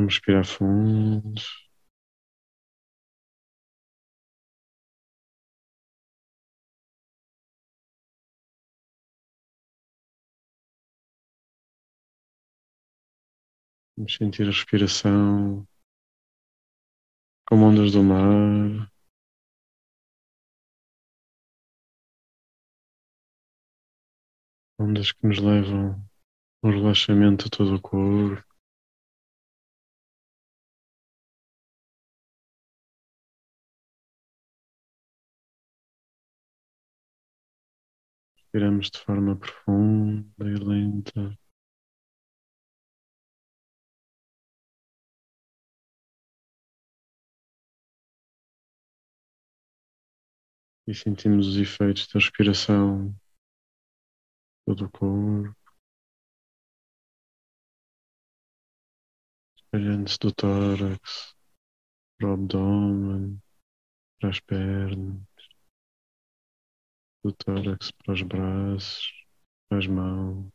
Vamos respirar fundo. Vamos sentir a respiração como ondas do mar. Ondas que nos levam ao relaxamento de todo o corpo. Respiramos de forma profunda e lenta. E sentimos os efeitos da respiração. Todo o corpo, espalhando-se do tórax para o abdômen, para as pernas, do tórax para os braços, para as mãos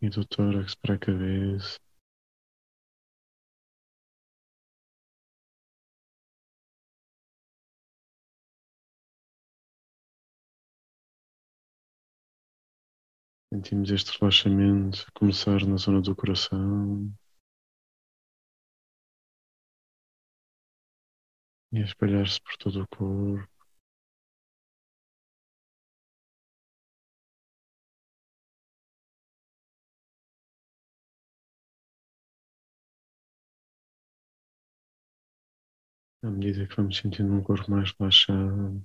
e do tórax para a cabeça. Sentimos este relaxamento começar na zona do coração e espalhar-se por todo o corpo. À medida que vamos sentindo um corpo mais relaxado,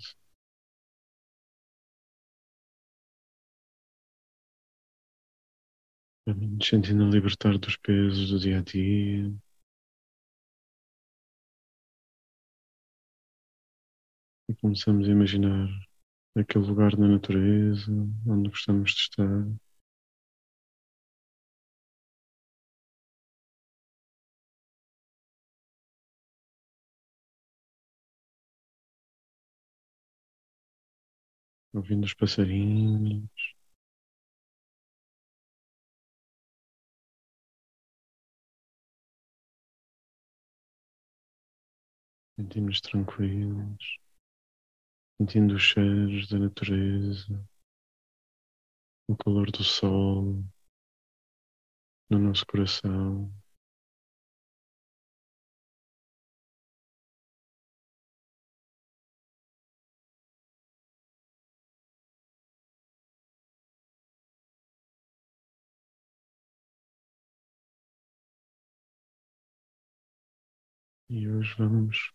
vamos sentindo a libertar dos pesos do dia a dia. E começamos a imaginar aquele lugar na natureza onde gostamos de estar. Ouvindo os passarinhos. Sentimos tranquilos, sentindo os cheiros da natureza, o calor do sol no nosso coração. E hoje vamos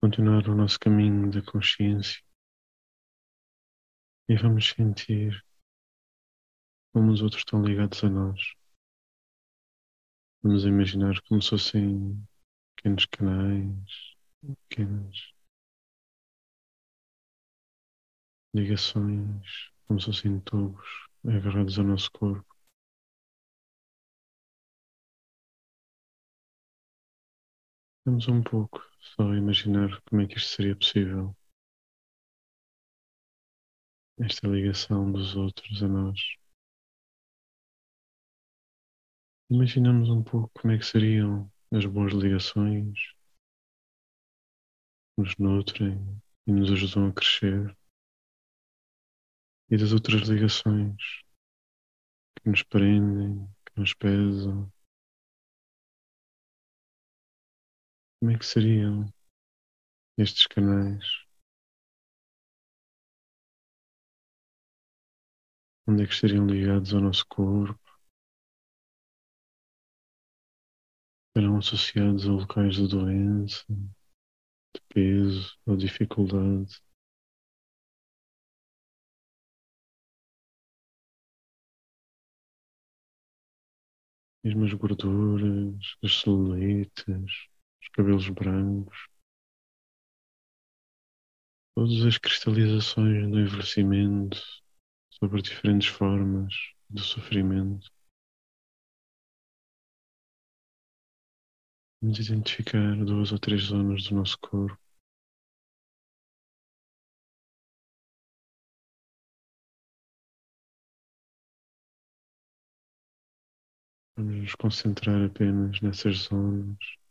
continuar o nosso caminho da consciência e vamos sentir como os outros estão ligados a nós. Vamos imaginar como se fossem pequenos canais, pequenas ligações, como se fossem tubos agarrados ao nosso corpo. Vamos um pouco só imaginar como é que isto seria possível. Esta ligação dos outros a nós. Imaginamos um pouco como é que seriam as boas ligações que nos nutrem e nos ajudam a crescer e das outras ligações que nos prendem, que nos pesam Como é que seriam estes canais? Onde é que estariam ligados ao nosso corpo? Serão associados a locais de doença, de peso ou dificuldade? Mesmo as gorduras, as celulites, cabelos brancos, todas as cristalizações do envelhecimento sobre diferentes formas do sofrimento. Vamos identificar duas ou três zonas do nosso corpo Vamos nos concentrar apenas nessas zonas.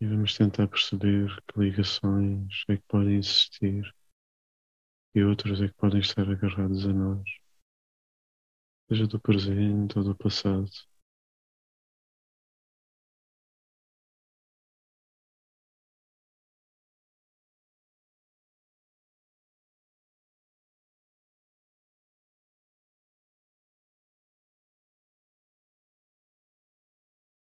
E vamos tentar perceber que ligações é que podem existir e outras é que podem estar agarradas a nós, seja do presente ou do passado.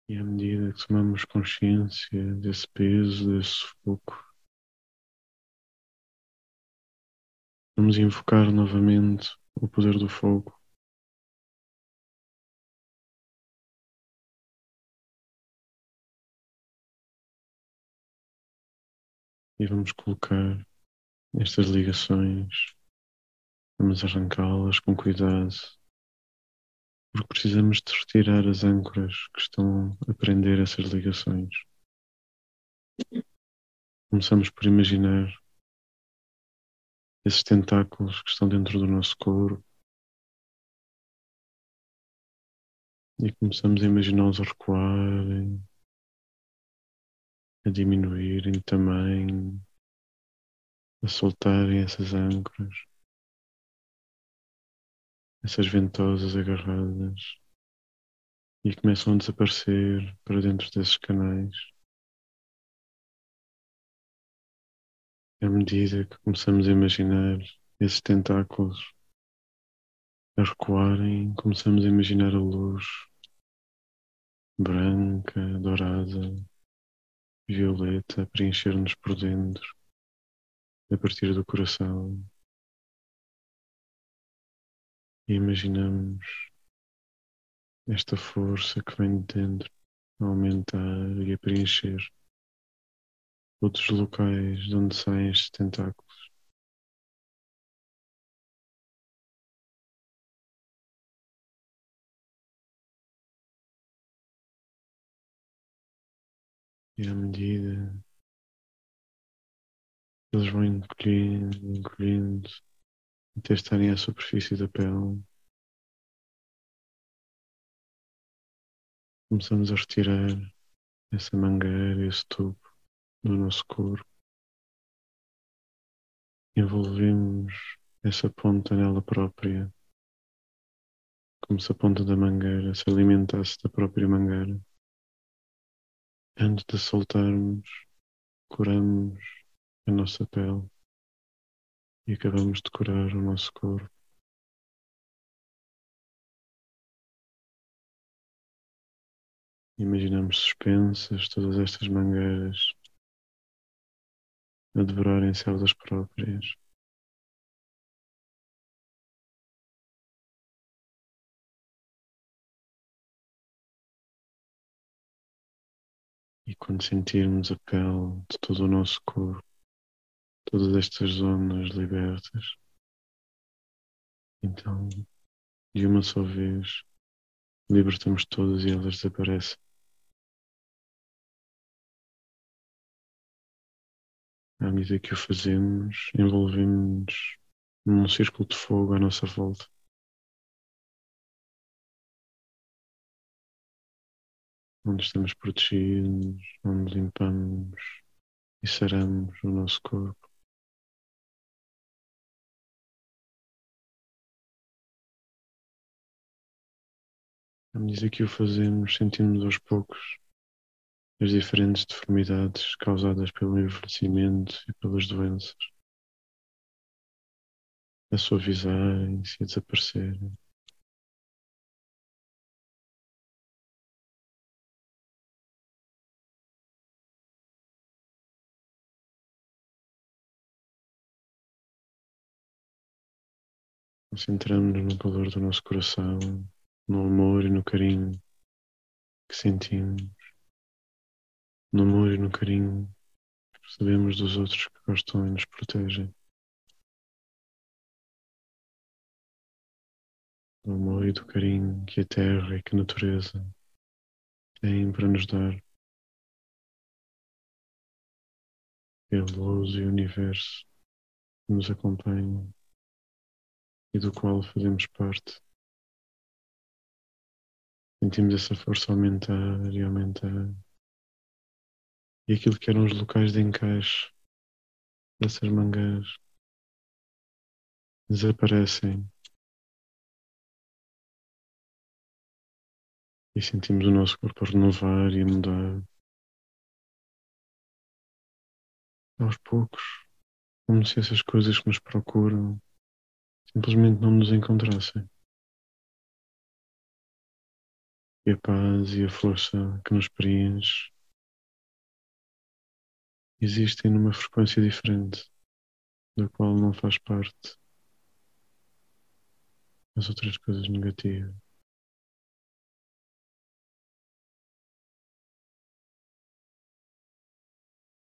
E à medida que tomamos consciência desse peso, desse sufoco, vamos invocar novamente o poder do fogo. E vamos colocar estas ligações, vamos arrancá-las com cuidado porque precisamos de retirar as âncoras que estão a prender essas ligações. Começamos por imaginar esses tentáculos que estão dentro do nosso corpo e começamos a imaginá-los a recuarem, a diminuírem de tamanho, a soltarem essas âncoras essas ventosas agarradas e começam a desaparecer para dentro desses canais. À medida que começamos a imaginar esses tentáculos a recuarem, começamos a imaginar a luz branca, dourada, violeta a preencher-nos por dentro, a partir do coração e imaginamos esta força que vem de dentro a aumentar e a preencher outros locais de onde saem estes tentáculos. E à medida que eles vão encolhendo, encolhendo, até estarem à superfície da pele. Começamos a retirar essa mangueira, esse tubo do nosso corpo. Envolvemos essa ponta nela própria, como se a ponta da mangueira se alimentasse da própria mangueira. Antes de soltarmos, curamos a nossa pele e acabamos de curar o nosso corpo. Imaginamos suspensas todas estas mangueiras a devorarem-se elas próprias. E quando sentirmos a pele de todo o nosso corpo todas estas zonas libertas. Então, de uma só vez, libertamos todas e elas desaparecem. À medida que o fazemos, envolvemos-nos num círculo de fogo à nossa volta. Onde estamos protegidos, onde limpamos e saramos o nosso corpo. À medida que o fazemos, sentimos aos poucos as diferentes deformidades causadas pelo envelhecimento e pelas doenças a suavizarem-se e a desaparecerem. Concentramos-nos no calor do nosso coração no amor e no carinho que sentimos, no amor e no carinho que recebemos dos outros que gostam e nos protegem. Do amor e do carinho que a terra e que a natureza têm para nos dar. A luz e o universo que nos acompanham. e do qual fazemos parte. Sentimos essa força aumentar e aumentar. E aquilo que eram os locais de encaixe dessas mangueiras desaparecem. E sentimos o nosso corpo a renovar e a mudar. Aos poucos, como se essas coisas que nos procuram simplesmente não nos encontrassem. E a paz e a força que nos preenche existem numa frequência diferente, da qual não faz parte as outras coisas negativas.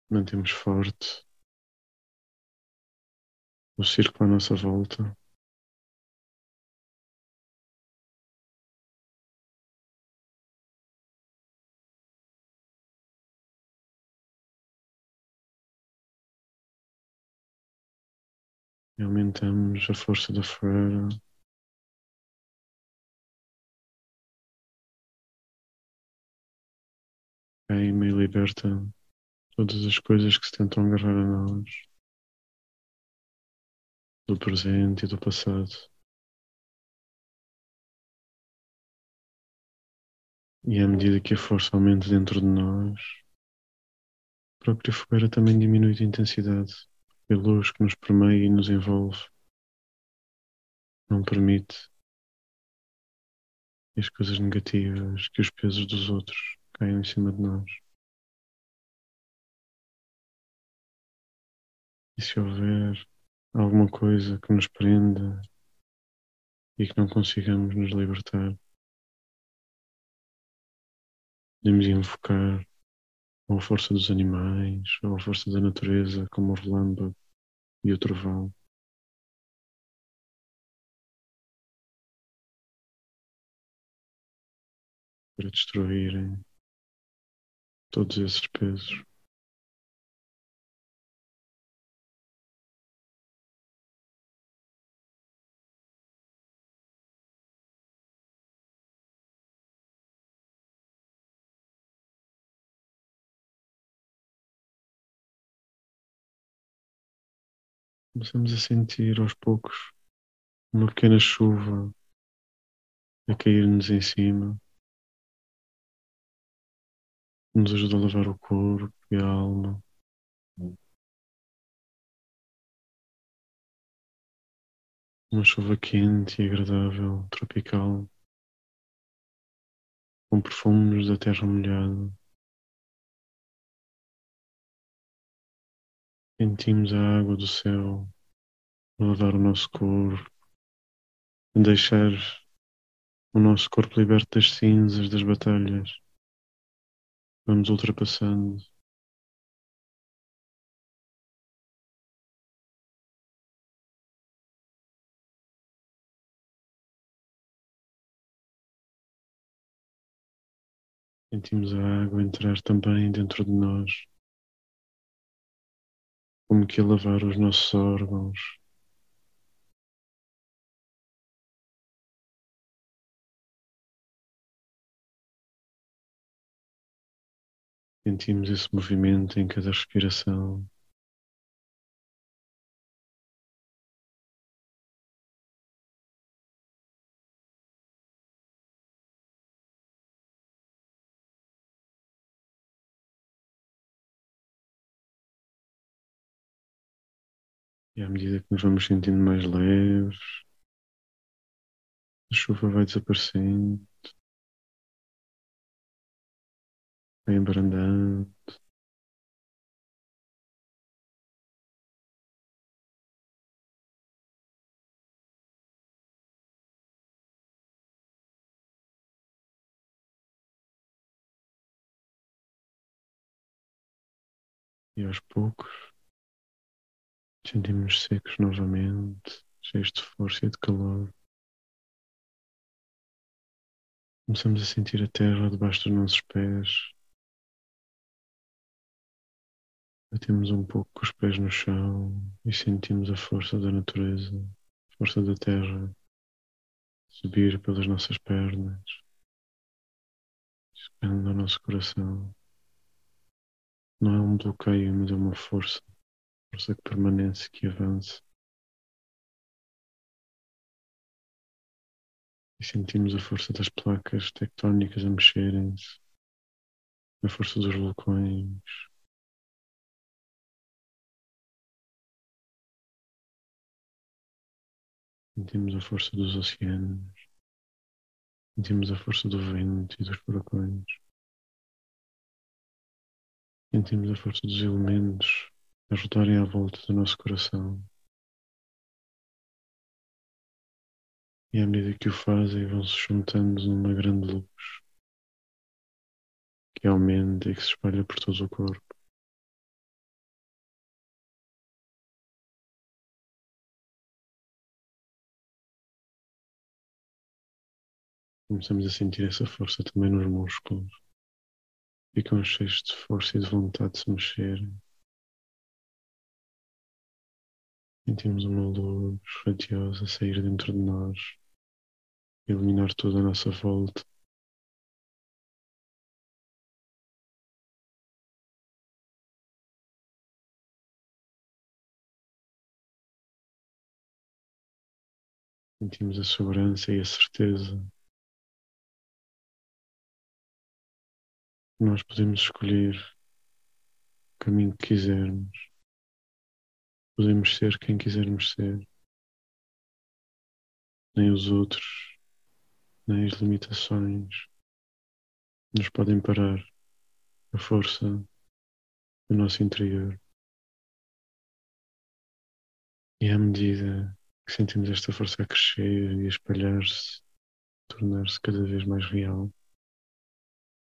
Mantemos forte o círculo à nossa volta. E aumentamos a força da fogueira. Queima e liberta todas as coisas que se tentam agarrar a nós, do presente e do passado. E à medida que a força aumenta dentro de nós, a própria fogueira também diminui de intensidade luz que nos permeia e nos envolve não permite que as coisas negativas, que os pesos dos outros caiam em cima de nós. E se houver alguma coisa que nos prenda e que não consigamos nos libertar, podemos invocar ou a força dos animais, ou a força da natureza, como o relâmpago e o trovão. Para destruírem todos esses pesos. Começamos a sentir aos poucos uma pequena chuva a cair-nos em cima, nos ajuda a lavar o corpo e a alma. Uma chuva quente e agradável, tropical, com perfumes da terra molhada. Sentimos a água do céu lavar o nosso corpo, deixar o nosso corpo liberto das cinzas das batalhas. Vamos ultrapassando. Sentimos a água entrar também dentro de nós como que a lavar os nossos órgãos. Sentimos esse movimento em cada respiração. E à medida que nos vamos sentindo mais leves, a chuva vai desaparecendo, vai embrandando. E aos poucos Sentimos-nos secos novamente, cheios de força e de calor. Começamos a sentir a terra debaixo dos nossos pés. Batemos um pouco com os pés no chão e sentimos a força da natureza força da terra subir pelas nossas pernas, chegando ao nosso coração. Não é um bloqueio, mas é uma força, força que permanece, que avança. E sentimos a força das placas tectónicas a mexerem-se, a força dos vulcões. Sentimos a força dos oceanos. Sentimos a força do vento e dos furacões. Sentimos a força dos elementos rodarem à volta do nosso coração. E à medida que o fazem, vão se juntando numa grande luz que aumenta e que se espalha por todo o corpo. Começamos a sentir essa força também nos músculos. Ficam cheios de força e de vontade de se mexerem. Sentimos uma luz radiosa sair dentro de nós, iluminar toda a nossa volta. Sentimos a segurança e a certeza Nós podemos escolher o caminho que quisermos. Podemos ser quem quisermos ser. Nem os outros, nem as limitações nos podem parar a força do nosso interior. E à medida que sentimos esta força a crescer e a espalhar-se, tornar-se cada vez mais real,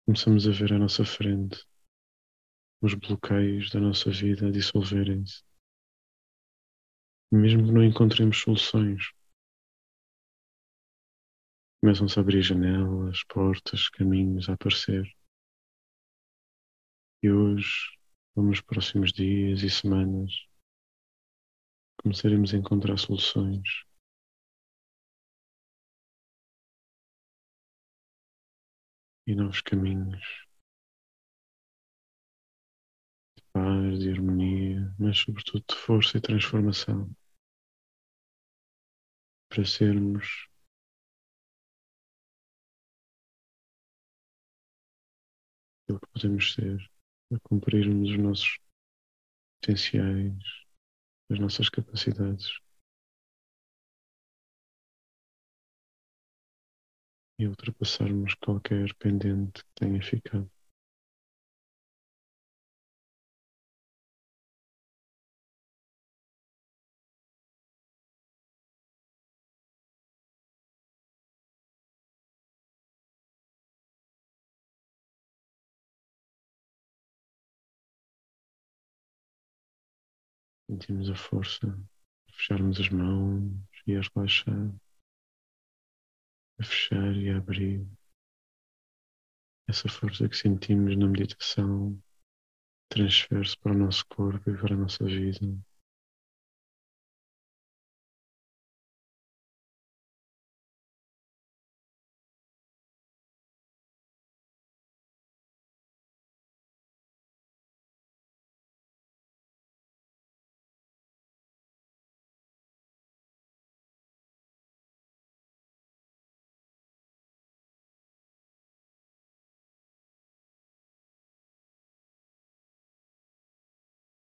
Começamos a ver à nossa frente os bloqueios da nossa vida dissolverem-se. Mesmo que não encontremos soluções, começam-se a abrir janelas, portas, caminhos a aparecer. E hoje, nos próximos dias e semanas, começaremos a encontrar soluções. E novos caminhos paz, de harmonia, mas sobretudo de força e transformação para sermos aquilo que podemos ser, para cumprirmos os nossos potenciais, as nossas capacidades. e ultrapassarmos qualquer pendente que tenha ficado. Sentimos a força de fecharmos as mãos e a relaxar a fechar e a abrir. Essa força que sentimos na meditação transfere-se para o nosso corpo e para a nossa vida.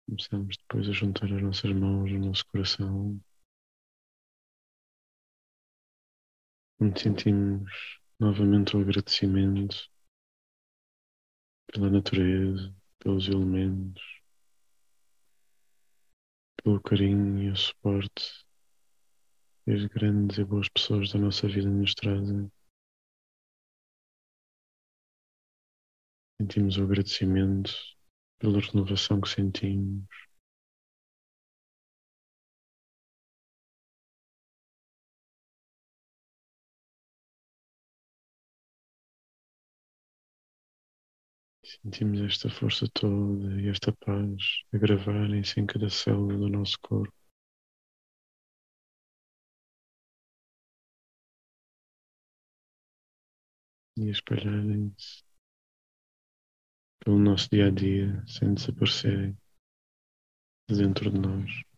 Começamos depois a juntar as nossas mãos no nosso coração, onde sentimos novamente o agradecimento pela natureza, pelos elementos, pelo carinho e o suporte que as grandes e boas pessoas da nossa vida nos trazem. Sentimos o agradecimento pela renovação que sentimos. Sentimos esta força toda e esta paz a gravarem-se em cada célula do nosso corpo. E espalharem-se pelo nosso dia a dia sem desaparecerem de dentro de nós.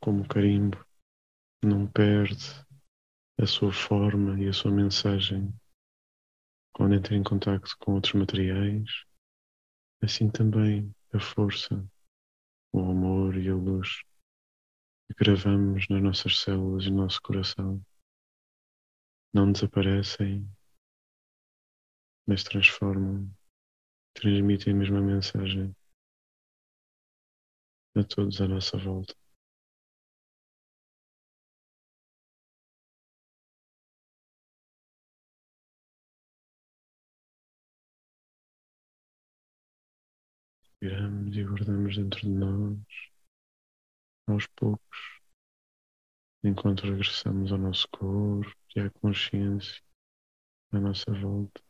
Como o carimbo não perde a sua forma e a sua mensagem quando entra em contato com outros materiais, assim também a força, o amor e a luz que gravamos nas nossas células e no nosso coração não desaparecem, mas transformam, transmitem a mesma mensagem a todos à nossa volta. Respiramos e guardamos dentro de nós, aos poucos, enquanto regressamos ao nosso corpo e à consciência à nossa volta.